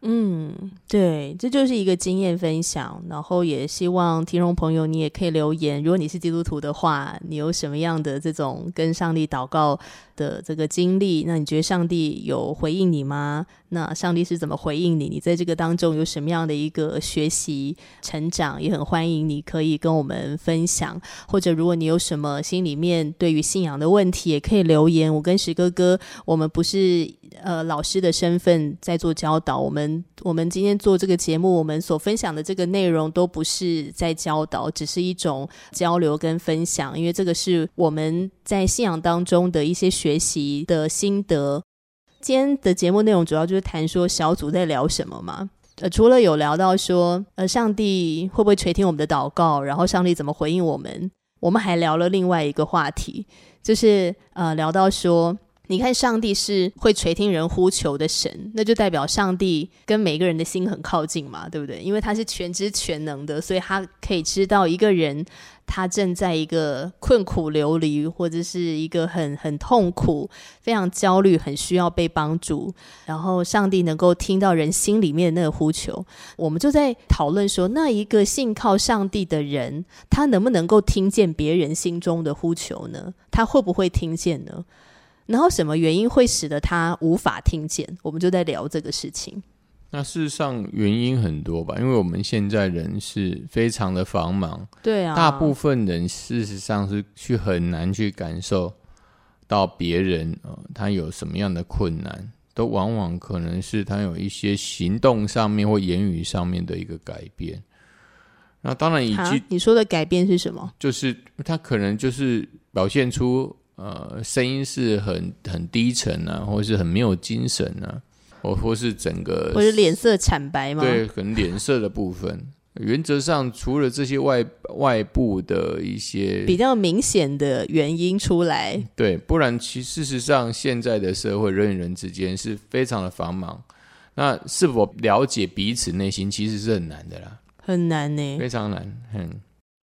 Speaker 1: 嗯，对，这就是一个经验分享，然后也希望听众朋友你也可以留言，如果你是基督徒的话，你有什么样的这种跟上帝祷告的这个经历？那你觉得上帝有回应你吗？那上帝是怎么回应你？你在这个当中有什么样的一个学习成长？也很欢迎你可以跟我们分享，或者如果你有什么心里面对于信仰的问题，也可以留言。我跟石哥哥，我们不是呃老师的身份在做教导，我们。我们今天做这个节目，我们所分享的这个内容都不是在教导，只是一种交流跟分享。因为这个是我们在信仰当中的一些学习的心得。今天的节目内容主要就是谈说小组在聊什么嘛？呃，除了有聊到说，呃，上帝会不会垂听我们的祷告，然后上帝怎么回应我们？我们还聊了另外一个话题，就是呃，聊到说。你看，上帝是会垂听人呼求的神，那就代表上帝跟每个人的心很靠近嘛，对不对？因为他是全知全能的，所以他可以知道一个人他正在一个困苦流离，或者是一个很很痛苦、非常焦虑、很需要被帮助。然后上帝能够听到人心里面的那个呼求，我们就在讨论说，那一个信靠上帝的人，他能不能够听见别人心中的呼求呢？他会不会听见呢？然后什么原因会使得他无法听见？我们就在聊这个事情。
Speaker 2: 那事实上原因很多吧，因为我们现在人是非常的繁忙，
Speaker 1: 对啊，
Speaker 2: 大部分人事实上是去很难去感受到别人呃他有什么样的困难，都往往可能是他有一些行动上面或言语上面的一个改变。那当然，以及
Speaker 1: 你说的改变是什么？
Speaker 2: 就是他可能就是表现出。呃，声音是很很低沉啊，或是很没有精神啊，或或是整个，
Speaker 1: 或者脸色惨白吗？
Speaker 2: 对，可能脸色的部分，原则上除了这些外外部的一些
Speaker 1: 比较明显的原因出来，
Speaker 2: 对，不然其事实上现在的社会人与人之间是非常的繁忙，那是否了解彼此内心其实是很难的啦，
Speaker 1: 很难呢，
Speaker 2: 非常难，嗯。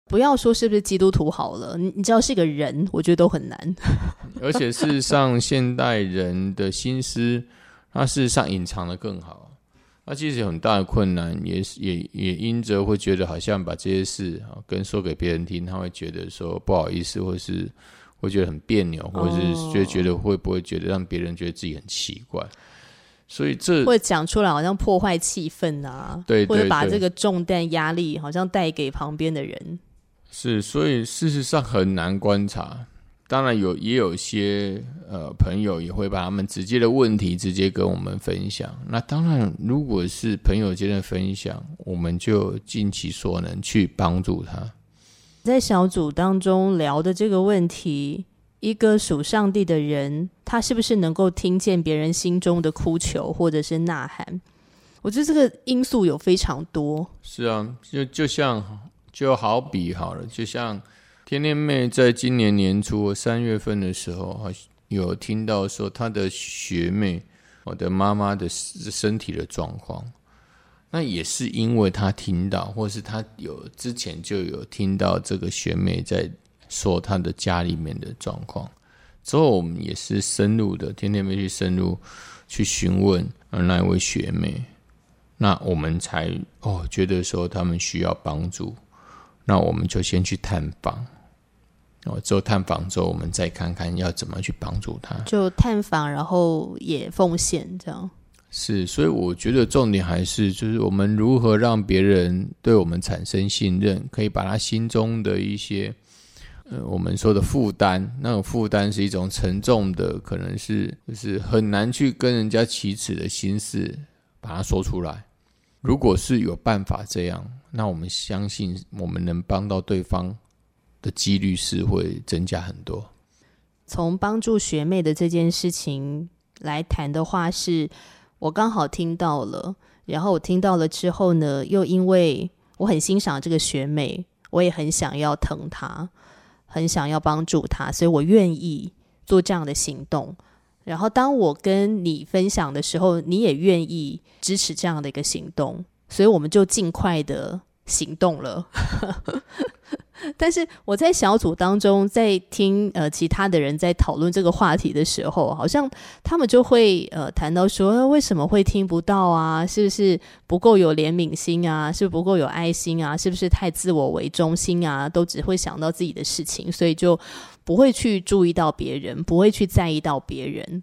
Speaker 1: 不要说是不是基督徒好了，你你知道是个人，我觉得都很难。<laughs>
Speaker 2: 而且事实上，现代人的心思，他事实上隐藏的更好。那其实有很大的困难，也是也也因着会觉得好像把这些事啊跟说给别人听，他会觉得说不好意思，或是会觉得很别扭，或者是就觉得会不会觉得让别人觉得自己很奇怪。所以这
Speaker 1: 会讲出来，好像破坏气氛啊，
Speaker 2: 对，
Speaker 1: 或者把这个重担压力好像带给旁边的人。
Speaker 2: 是，所以事实上很难观察。当然有，也有一些呃朋友也会把他们直接的问题直接跟我们分享。那当然，如果是朋友间的分享，我们就尽其所能去帮助他。
Speaker 1: 在小组当中聊的这个问题，一个属上帝的人，他是不是能够听见别人心中的哭求或者是呐喊？我觉得这个因素有非常多。
Speaker 2: 是啊，就就像就好比好了，就像。天天妹在今年年初三月份的时候，有听到说她的学妹，我的妈妈的身体的状况，那也是因为她听到，或是她有之前就有听到这个学妹在说她的家里面的状况，之后我们也是深入的，天天妹去深入去询问那一位学妹，那我们才哦觉得说他们需要帮助，那我们就先去探访。哦，之后探访之后，我们再看看要怎么去帮助他。
Speaker 1: 就探访，然后也奉献，这样
Speaker 2: 是。所以我觉得重点还是就是我们如何让别人对我们产生信任，可以把他心中的一些呃我们说的负担，那种负担是一种沉重的，可能是就是很难去跟人家启齿的心事，把它说出来。如果是有办法这样，那我们相信我们能帮到对方。的几率是会增加很多。
Speaker 1: 从帮助学妹的这件事情来谈的话，是我刚好听到了，然后我听到了之后呢，又因为我很欣赏这个学妹，我也很想要疼她，很想要帮助她，所以我愿意做这样的行动。然后当我跟你分享的时候，你也愿意支持这样的一个行动，所以我们就尽快的行动了。<laughs> 但是我在小组当中，在听呃其他的人在讨论这个话题的时候，好像他们就会呃谈到说，为什么会听不到啊？是不是不够有怜悯心啊？是不是不够有爱心啊？是不是太自我为中心啊？都只会想到自己的事情，所以就不会去注意到别人，不会去在意到别人。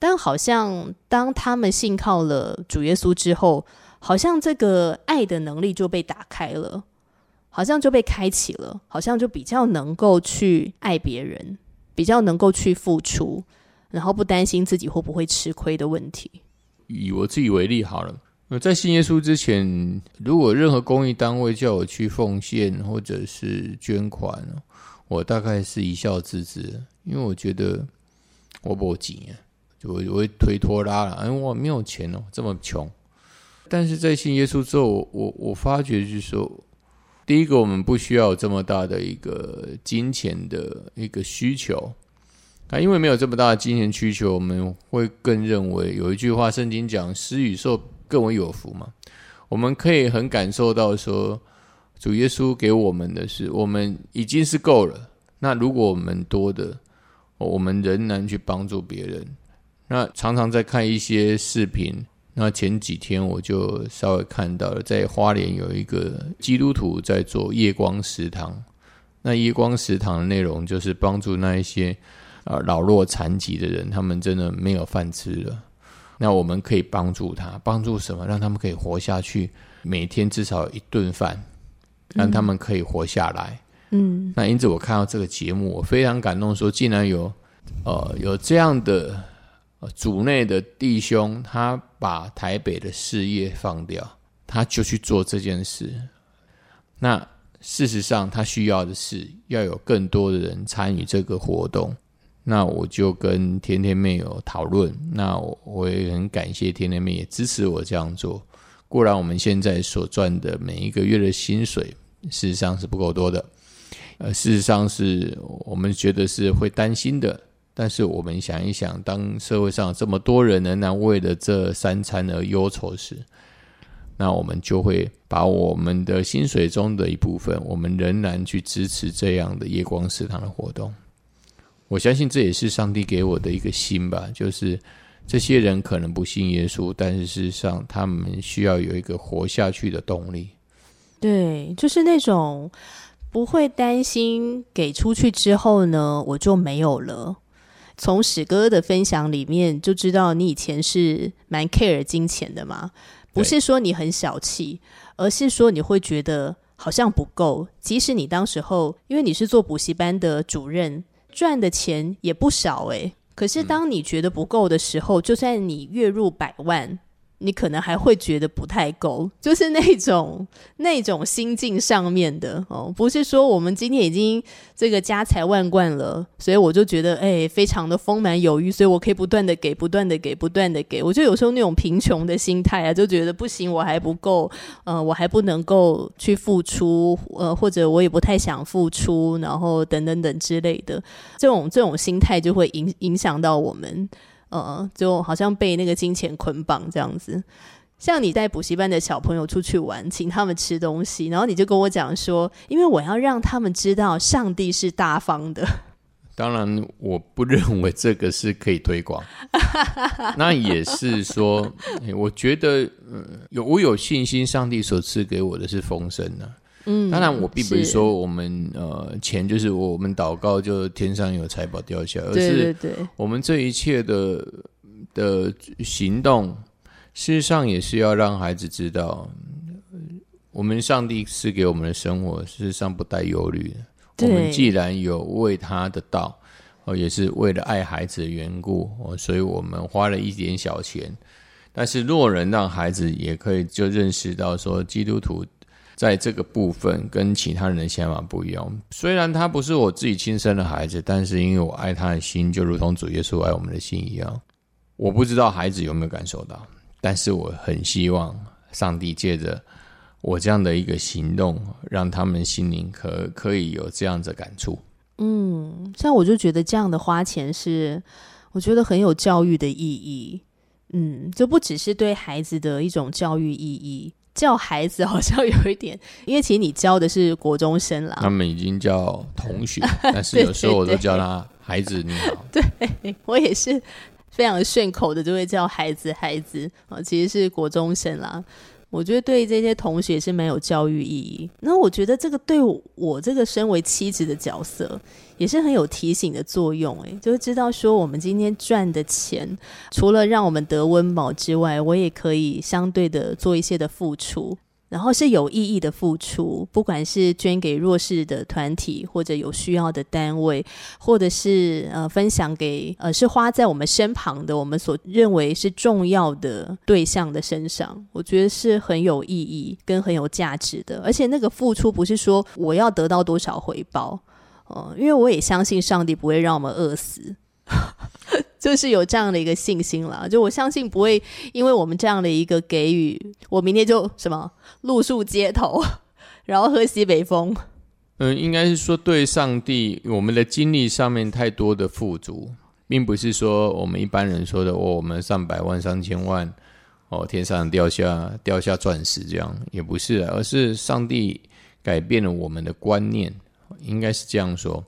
Speaker 1: 但好像当他们信靠了主耶稣之后，好像这个爱的能力就被打开了。好像就被开启了，好像就比较能够去爱别人，比较能够去付出，然后不担心自己会不会吃亏的问题。
Speaker 2: 以我自己为例好了，在信耶稣之前，如果任何公益单位叫我去奉献或者是捐款，我大概是一笑置之，因为我觉得我不急，就我会推拖拉了，因为我没有钱哦，这么穷。但是在信耶稣之后，我我发觉就是说。第一个，我们不需要这么大的一个金钱的一个需求啊，因为没有这么大的金钱需求，我们会更认为有一句话，圣经讲“施与受更为有福”嘛。我们可以很感受到说，主耶稣给我们的是，我们已经是够了。那如果我们多的，我们仍然去帮助别人。那常常在看一些视频。那前几天我就稍微看到了，在花莲有一个基督徒在做夜光食堂。那夜光食堂的内容就是帮助那一些呃老弱残疾的人，他们真的没有饭吃了。那我们可以帮助他，帮助什么？让他们可以活下去，每天至少一顿饭，让他们可以活下来。嗯。那因此我看到这个节目，我非常感动，说竟然有呃有这样的。组内的弟兄，他把台北的事业放掉，他就去做这件事。那事实上，他需要的是要有更多的人参与这个活动。那我就跟天天妹有讨论，那我也很感谢天天妹也支持我这样做。固然我们现在所赚的每一个月的薪水，事实上是不够多的。呃，事实上是我们觉得是会担心的。但是我们想一想，当社会上这么多人仍然为了这三餐而忧愁时，那我们就会把我们的薪水中的一部分，我们仍然去支持这样的夜光食堂的活动。我相信这也是上帝给我的一个心吧，就是这些人可能不信耶稣，但是事实上他们需要有一个活下去的动力。
Speaker 1: 对，就是那种不会担心给出去之后呢，我就没有了。从史哥的分享里面就知道，你以前是蛮 care 金钱的嘛？不是说你很小气，而是说你会觉得好像不够。即使你当时候，因为你是做补习班的主任，赚的钱也不少诶。可是当你觉得不够的时候，就算你月入百万。你可能还会觉得不太够，<laughs> 就是那种那种心境上面的哦，不是说我们今天已经这个家财万贯了，所以我就觉得哎，非常的丰满有余，所以我可以不断的给，不断的给，不断的给。我就有时候那种贫穷的心态啊，就觉得不行，我还不够，呃，我还不能够去付出，呃，或者我也不太想付出，然后等等等之类的，这种这种心态就会影影响到我们。呃，就好像被那个金钱捆绑这样子。像你带补习班的小朋友出去玩，请他们吃东西，然后你就跟我讲说，因为我要让他们知道上帝是大方的。
Speaker 2: 当然，我不认为这个是可以推广。<laughs> 那也是说，我觉得，有我有信心，上帝所赐给我的是丰盛的。嗯，当然，我并不是说我们呃钱就是我们祷告就天上有财宝掉下，而是我们这一切的的行动，事实上也是要让孩子知道，我们上帝赐给我们的生活事实上不带忧虑的。我们既然有为他的道，哦，也是为了爱孩子的缘故，哦，所以我们花了一点小钱，但是若能让孩子也可以就认识到说基督徒。在这个部分跟其他人的想法不一样。虽然他不是我自己亲生的孩子，但是因为我爱他的心，就如同主耶稣爱我们的心一样。我不知道孩子有没有感受到，但是我很希望上帝借着我这样的一个行动，让他们心灵可可以有这样的感触。
Speaker 1: 嗯，像我就觉得这样的花钱是，我觉得很有教育的意义。嗯，就不只是对孩子的一种教育意义。叫孩子好像有一点，因为其实你教的是国中生啦。
Speaker 2: 他们已经叫同学，<laughs> 但是有时候我都叫他孩子你好。
Speaker 1: 对 <laughs> 我也是非常顺口的，就会叫孩子孩子啊，其实是国中生啦。我觉得对这些同学是蛮有教育意义。那我觉得这个对我这个身为妻子的角色也是很有提醒的作用。诶，就是知道说我们今天赚的钱，除了让我们得温饱之外，我也可以相对的做一些的付出。然后是有意义的付出，不管是捐给弱势的团体，或者有需要的单位，或者是呃分享给呃是花在我们身旁的我们所认为是重要的对象的身上，我觉得是很有意义跟很有价值的。而且那个付出不是说我要得到多少回报，哦，因为我也相信上帝不会让我们饿死。<laughs> 就是有这样的一个信心了，就我相信不会因为我们这样的一个给予，我明天就什么露宿街头，然后喝西北风。
Speaker 2: 嗯，应该是说对上帝，我们的经历上面太多的富足，并不是说我们一般人说的哦，我们上百万、上千万，哦，天上掉下掉下钻石这样，也不是，而是上帝改变了我们的观念，应该是这样说。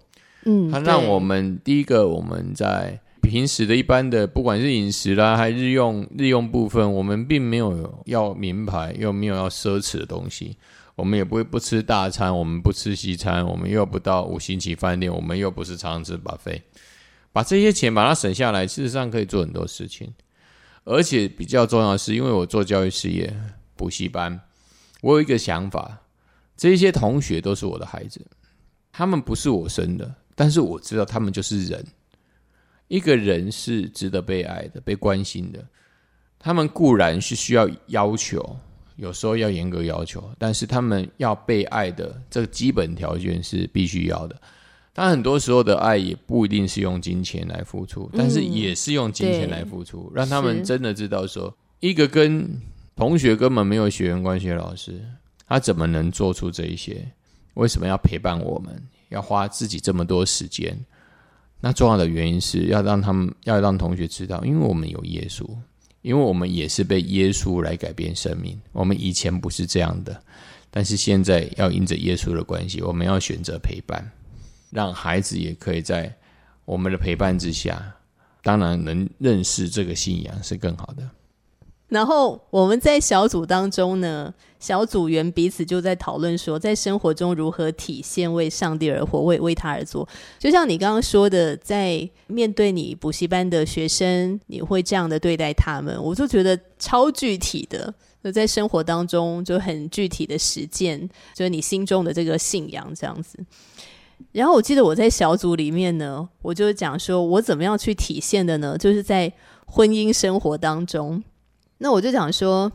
Speaker 1: 嗯，
Speaker 2: 他让我们第一个我们在。平时的一般的，不管是饮食啦，还日用日用部分，我们并没有要名牌，又没有要奢侈的东西。我们也不会不吃大餐，我们不吃西餐，我们又不到五星级饭店，我们又不是常吃把费。把这些钱把它省下来，事实上可以做很多事情。而且比较重要的是，因为我做教育事业补习班，我有一个想法：这些同学都是我的孩子，他们不是我生的，但是我知道他们就是人。一个人是值得被爱的、被关心的，他们固然是需要要求，有时候要严格要求，但是他们要被爱的这个基本条件是必须要的。但很多时候的爱也不一定是用金钱来付出，但是也是用金钱来付出，让他们真的知道说，一个跟同学根本没有血缘关系的老师，他怎么能做出这一些？为什么要陪伴我们？要花自己这么多时间？那重要的原因是要让他们要让同学知道，因为我们有耶稣，因为我们也是被耶稣来改变生命。我们以前不是这样的，但是现在要因着耶稣的关系，我们要选择陪伴，让孩子也可以在我们的陪伴之下，当然能认识这个信仰是更好的。
Speaker 1: 然后我们在小组当中呢，小组员彼此就在讨论说，在生活中如何体现为上帝而活，为为他而做。就像你刚刚说的，在面对你补习班的学生，你会这样的对待他们，我就觉得超具体的，就在生活当中就很具体的实践，就是你心中的这个信仰这样子。然后我记得我在小组里面呢，我就讲说我怎么样去体现的呢？就是在婚姻生活当中，那我就讲说，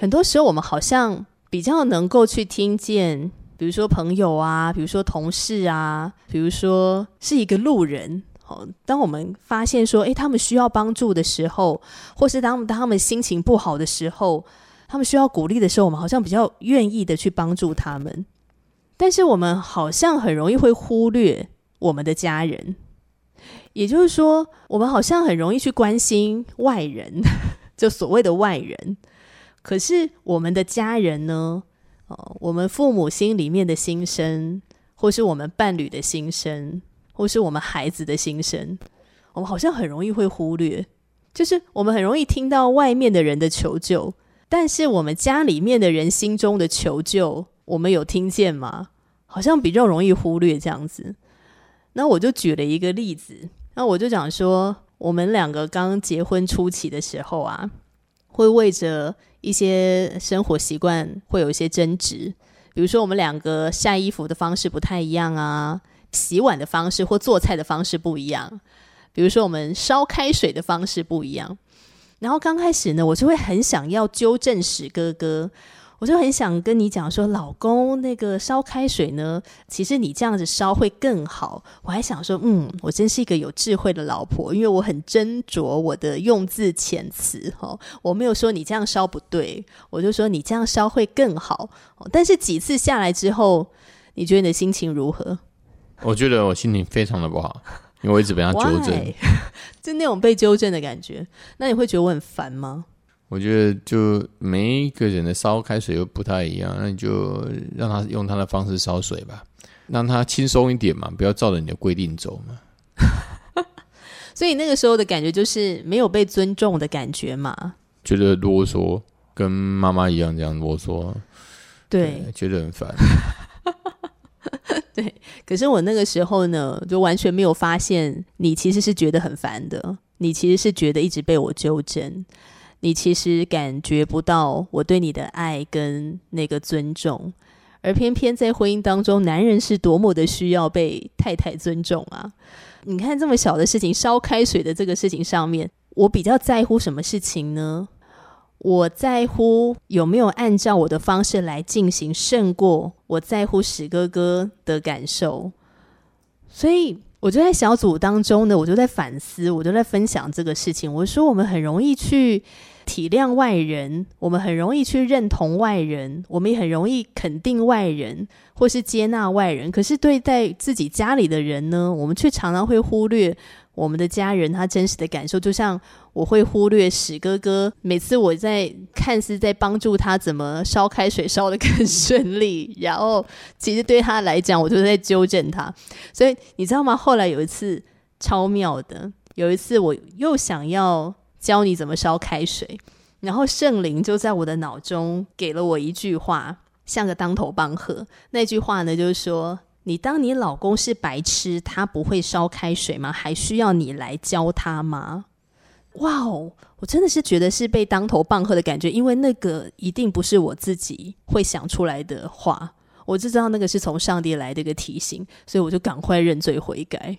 Speaker 1: 很多时候我们好像比较能够去听见，比如说朋友啊，比如说同事啊，比如说是一个路人。哦，当我们发现说，诶，他们需要帮助的时候，或是当当他们心情不好的时候，他们需要鼓励的时候，我们好像比较愿意的去帮助他们。但是我们好像很容易会忽略我们的家人，也就是说，我们好像很容易去关心外人，<laughs> 就所谓的外人。可是我们的家人呢？哦，我们父母心里面的心声，或是我们伴侣的心声。或是我们孩子的心声，我们好像很容易会忽略，就是我们很容易听到外面的人的求救，但是我们家里面的人心中的求救，我们有听见吗？好像比较容易忽略这样子。那我就举了一个例子，那我就讲说，我们两个刚结婚初期的时候啊，会为着一些生活习惯会有一些争执，比如说我们两个晒衣服的方式不太一样啊。洗碗的方式或做菜的方式不一样，比如说我们烧开水的方式不一样。然后刚开始呢，我就会很想要纠正史哥哥，我就很想跟你讲说，老公那个烧开水呢，其实你这样子烧会更好。我还想说，嗯，我真是一个有智慧的老婆，因为我很斟酌我的用字遣词哈，我没有说你这样烧不对，我就说你这样烧会更好。但是几次下来之后，你觉得你的心情如何？
Speaker 2: 我觉得我心情非常的不好，因为我一直被他纠正，<laughs>
Speaker 1: 就那种被纠正的感觉。那你会觉得我很烦吗？
Speaker 2: 我觉得就每一个人的烧开水又不太一样，那你就让他用他的方式烧水吧，让他轻松一点嘛，不要照着你的规定走嘛。<laughs>
Speaker 1: 所以那个时候的感觉就是没有被尊重的感觉嘛，
Speaker 2: 觉得啰嗦，跟妈妈一样这样啰嗦，
Speaker 1: 对，
Speaker 2: 觉得很烦。<laughs>
Speaker 1: 对，可是我那个时候呢，就完全没有发现你其实是觉得很烦的，你其实是觉得一直被我纠正，你其实感觉不到我对你的爱跟那个尊重，而偏偏在婚姻当中，男人是多么的需要被太太尊重啊！你看这么小的事情，烧开水的这个事情上面，我比较在乎什么事情呢？我在乎有没有按照我的方式来进行，胜过我在乎史哥哥的感受。所以，我就在小组当中呢，我就在反思，我就在分享这个事情。我说，我们很容易去体谅外人，我们很容易去认同外人，我们也很容易肯定外人，或是接纳外人。可是，对待自己家里的人呢，我们却常常会忽略。我们的家人他真实的感受，就像我会忽略史哥哥。每次我在看似在帮助他怎么烧开水烧的更顺利，然后其实对他来讲，我就在纠正他。所以你知道吗？后来有一次超妙的，有一次我又想要教你怎么烧开水，然后圣灵就在我的脑中给了我一句话，像个当头棒喝。那句话呢，就是说。你当你老公是白痴，他不会烧开水吗？还需要你来教他吗？哇哦，我真的是觉得是被当头棒喝的感觉，因为那个一定不是我自己会想出来的话，我就知道那个是从上帝来的一个提醒，所以我就赶快认罪悔改。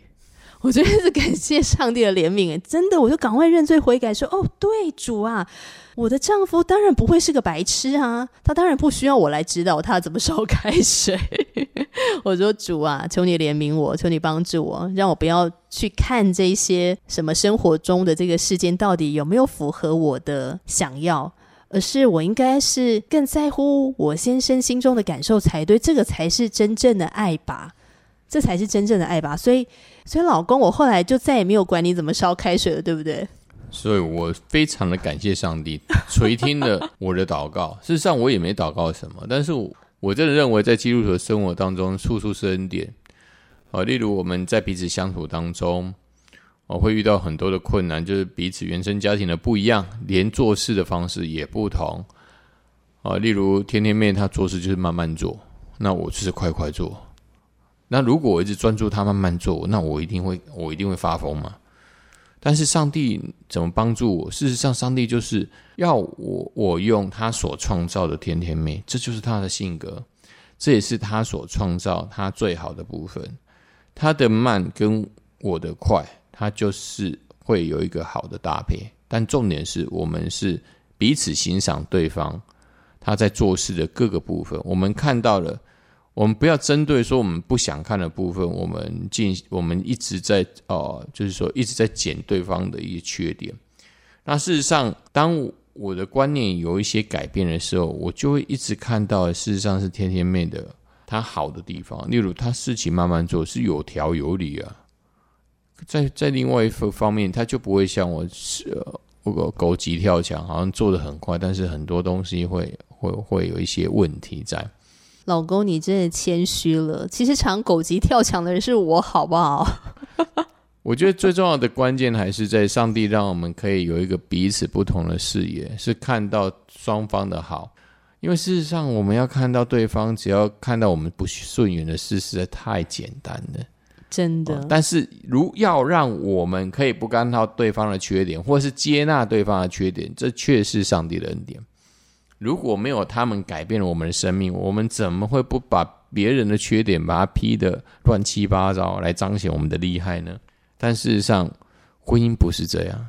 Speaker 1: 我真的是感谢上帝的怜悯，真的，我就赶快认罪悔改，说：“哦，对，主啊，我的丈夫当然不会是个白痴啊，他当然不需要我来指导他怎么烧开水。<laughs> ”我说：“主啊，求你怜悯我，求你帮助我，让我不要去看这些什么生活中的这个事件到底有没有符合我的想要，而是我应该是更在乎我先生心中的感受才对，这个才是真正的爱吧。”这才是真正的爱吧，所以，所以老公，我后来就再也没有管你怎么烧开水了，对不对？
Speaker 2: 所以我非常的感谢上帝 <laughs> 垂听了我的祷告。事实上，我也没祷告什么，但是我我真的认为，在基督徒的生活当中，处处是恩典啊。例如我们在彼此相处当中，我会遇到很多的困难，就是彼此原生家庭的不一样，连做事的方式也不同啊。例如天天妹她做事就是慢慢做，那我就是快快做。那如果我一直专注他慢慢做，那我一定会我一定会发疯嘛。但是上帝怎么帮助我？事实上，上帝就是要我我用他所创造的甜甜妹，这就是他的性格。这也是他所创造他最好的部分。他的慢跟我的快，他就是会有一个好的搭配。但重点是我们是彼此欣赏对方他在做事的各个部分，我们看到了。我们不要针对说我们不想看的部分，我们进我们一直在哦，就是说一直在减对方的一些缺点。那事实上，当我的观念有一些改变的时候，我就会一直看到，事实上是天天妹的她好的地方。例如，她事情慢慢做是有条有理啊。在在另外一方方面，他就不会像我是那个狗急跳墙，好像做的很快，但是很多东西会会会有一些问题在。
Speaker 1: 老公，你真的谦虚了。其实常狗急跳墙的人是我，好不好？<laughs>
Speaker 2: 我觉得最重要的关键还是在上帝让我们可以有一个彼此不同的视野，是看到双方的好。因为事实上，我们要看到对方，只要看到我们不顺眼的事，实在太简单了。
Speaker 1: 真的。
Speaker 2: 但是，如要让我们可以不看到对方的缺点，或是接纳对方的缺点，这却是上帝的恩典。如果没有他们改变了我们的生命，我们怎么会不把别人的缺点把它批的乱七八糟来彰显我们的厉害呢？但事实上，婚姻不是这样。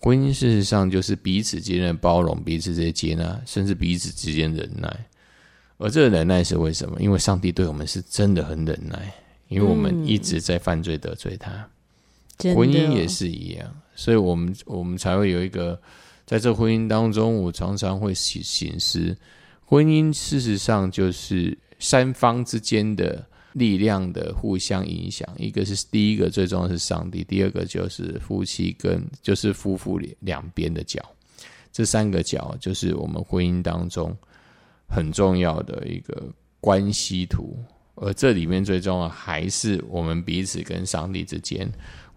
Speaker 2: 婚姻事实上就是彼此之间的包容，彼此之间接纳，甚至彼此之间忍耐。而这个忍耐是为什么？因为上帝对我们是真的很忍耐，因为我们一直在犯罪得罪他。婚姻也是一样，所以我们我们才会有一个。在这婚姻当中，我常常会醒醒思，婚姻事实上就是三方之间的力量的互相影响。一个是第一个最重要是上帝，第二个就是夫妻跟就是夫妇两两边的角，这三个角就是我们婚姻当中很重要的一个关系图。而这里面最重要还是我们彼此跟上帝之间，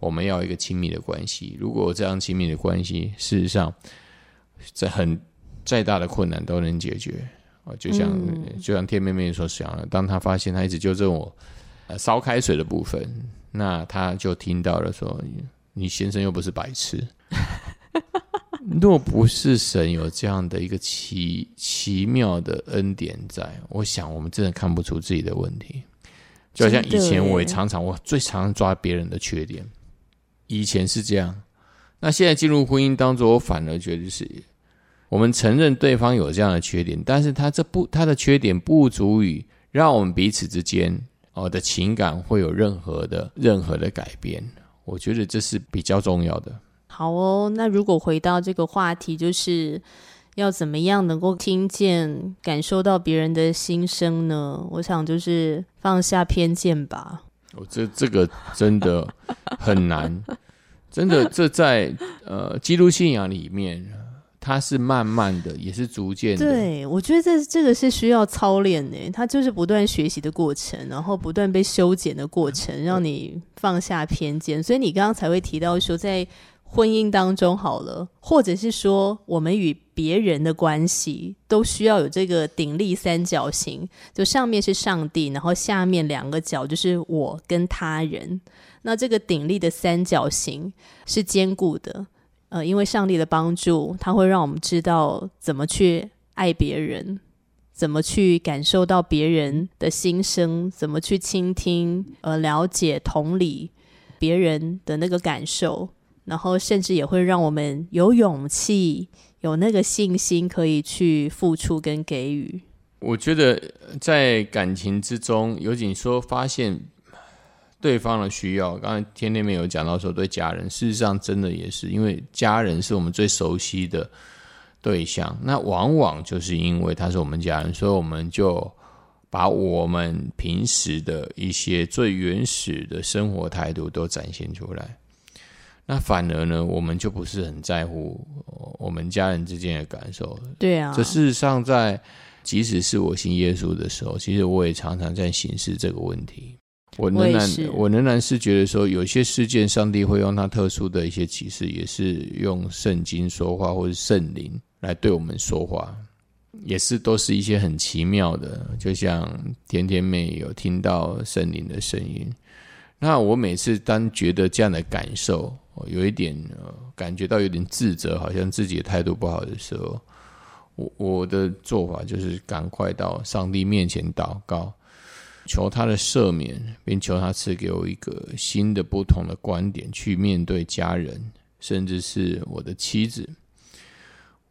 Speaker 2: 我们要一个亲密的关系。如果这样亲密的关系，事实上。在很再大的困难都能解决啊，就像就像天妹妹所想的，当她发现她一直纠正我呃烧开水的部分，那她就听到了说：“你先生又不是白痴。<laughs> ”若不是神有这样的一个奇奇妙的恩典在，我想我们真的看不出自己的问题。就好像以前我也常常我最常抓别人的缺点，以前是这样，那现在进入婚姻当中，我反而觉得是。我们承认对方有这样的缺点，但是他这不他的缺点不足以让我们彼此之间哦的情感会有任何的任何的改变。我觉得这是比较重要的。
Speaker 1: 好哦，那如果回到这个话题，就是要怎么样能够听见、感受到别人的心声呢？我想就是放下偏见吧。
Speaker 2: 哦，这这个真的很难，真的 <laughs> 这在呃基督信仰里面。它是慢慢的，也是逐渐的。
Speaker 1: 对，我觉得这这个是需要操练的，它就是不断学习的过程，然后不断被修剪的过程，让你放下偏见。所以你刚刚才会提到说，在婚姻当中，好了，或者是说我们与别人的关系，都需要有这个鼎立三角形，就上面是上帝，然后下面两个角就是我跟他人。那这个鼎立的三角形是坚固的。呃，因为上帝的帮助，他会让我们知道怎么去爱别人，怎么去感受到别人的心声，怎么去倾听、呃，了解、同理别人的那个感受，然后甚至也会让我们有勇气、有那个信心，可以去付出跟给予。
Speaker 2: 我觉得在感情之中，有仅说发现。对方的需要，刚才天天没有讲到说对家人，事实上真的也是，因为家人是我们最熟悉的对象，那往往就是因为他是我们家人，所以我们就把我们平时的一些最原始的生活态度都展现出来。那反而呢，我们就不是很在乎我们家人之间的感受。
Speaker 1: 对啊，
Speaker 2: 这事实上在即使是我信耶稣的时候，其实我也常常在显示这个问题。我仍然，我仍然是觉得说，有些事件，上帝会用他特殊的一些启示，也是用圣经说话，或者圣灵来对我们说话，也是都是一些很奇妙的。就像甜甜妹有听到圣灵的声音，那我每次当觉得这样的感受，我有一点感觉到有点自责，好像自己的态度不好的时候，我我的做法就是赶快到上帝面前祷告，求他的赦免，并求他赐给我一个新的、不同的观点去面对家人，甚至是我的妻子。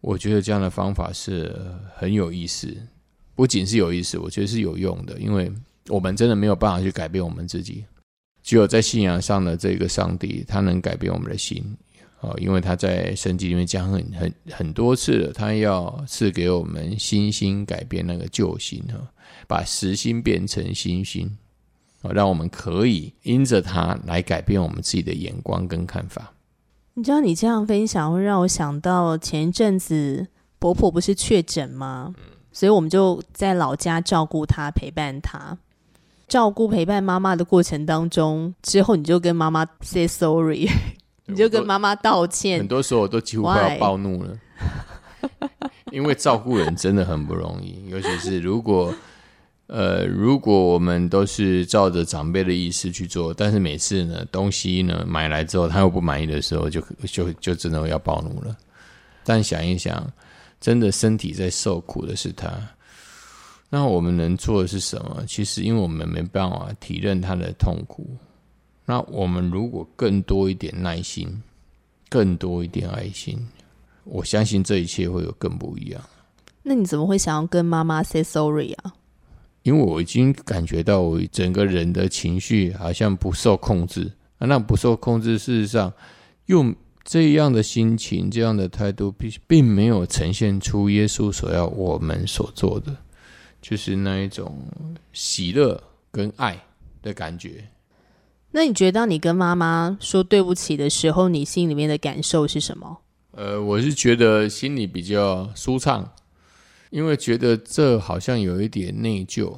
Speaker 2: 我觉得这样的方法是很有意思，不仅是有意思，我觉得是有用的，因为我们真的没有办法去改变我们自己，只有在信仰上的这个上帝，他能改变我们的心。哦，因为他在圣经里面讲很很很多次了，他要赐给我们新心，改变那个旧心啊，把实心变成新心，啊，让我们可以因着他来改变我们自己的眼光跟看法。
Speaker 1: 你知道，你这样分享会让我想到前一阵子婆婆不是确诊吗？所以我们就在老家照顾她，陪伴她，照顾陪伴妈妈的过程当中，之后你就跟妈妈 say sorry。你就跟妈妈道歉。
Speaker 2: 很多时候我都几乎快要暴怒了，<laughs> 因为照顾人真的很不容易，尤其是如果呃，如果我们都是照着长辈的意思去做，但是每次呢东西呢买来之后他又不满意的时候，就就就真的要暴怒了。但想一想，真的身体在受苦的是他，那我们能做的是什么？其实因为我们没办法体认他的痛苦。那我们如果更多一点耐心，更多一点爱心，我相信这一切会有更不一样。
Speaker 1: 那你怎么会想要跟妈妈 say sorry 啊？
Speaker 2: 因为我已经感觉到我整个人的情绪好像不受控制啊。那不受控制，事实上用这样的心情、这样的态度，并并没有呈现出耶稣所要我们所做的，就是那一种喜乐跟爱的感觉。
Speaker 1: 那你觉得当你跟妈妈说对不起的时候，你心里面的感受是什么？
Speaker 2: 呃，我是觉得心里比较舒畅，因为觉得这好像有一点内疚，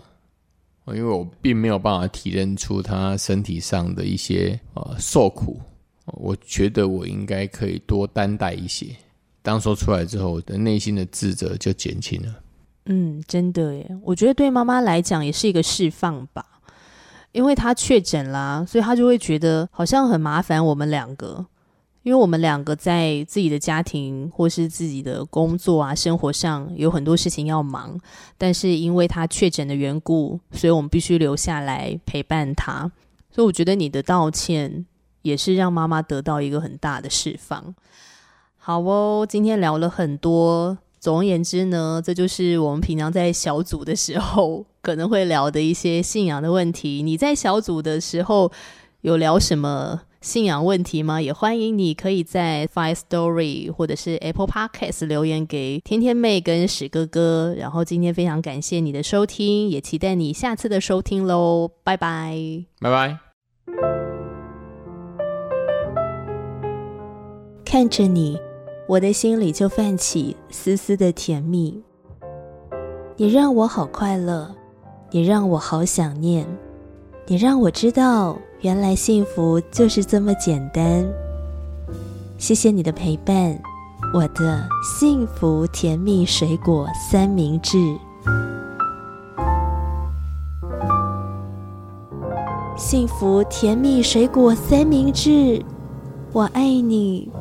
Speaker 2: 因为我并没有办法体认出他身体上的一些呃受苦，我觉得我应该可以多担待一些。当说出来之后，我的内心的自责就减轻了。
Speaker 1: 嗯，真的耶，我觉得对妈妈来讲也是一个释放吧。因为他确诊啦，所以他就会觉得好像很麻烦我们两个，因为我们两个在自己的家庭或是自己的工作啊、生活上有很多事情要忙，但是因为他确诊的缘故，所以我们必须留下来陪伴他。所以我觉得你的道歉也是让妈妈得到一个很大的释放。好哦，今天聊了很多。总而言之呢，这就是我们平常在小组的时候可能会聊的一些信仰的问题。你在小组的时候有聊什么信仰问题吗？也欢迎你可以在 Five Story 或者是 Apple Podcast 留言给天天妹跟史哥哥。然后今天非常感谢你的收听，也期待你下次的收听喽，拜拜，
Speaker 2: 拜拜，
Speaker 1: 看着你。我的心里就泛起丝丝的甜蜜，你让我好快乐，你让我好想念，你让我知道原来幸福就是这么简单。谢谢你的陪伴，我的幸福甜蜜水果三明治，幸福甜蜜水果三明治，我爱你。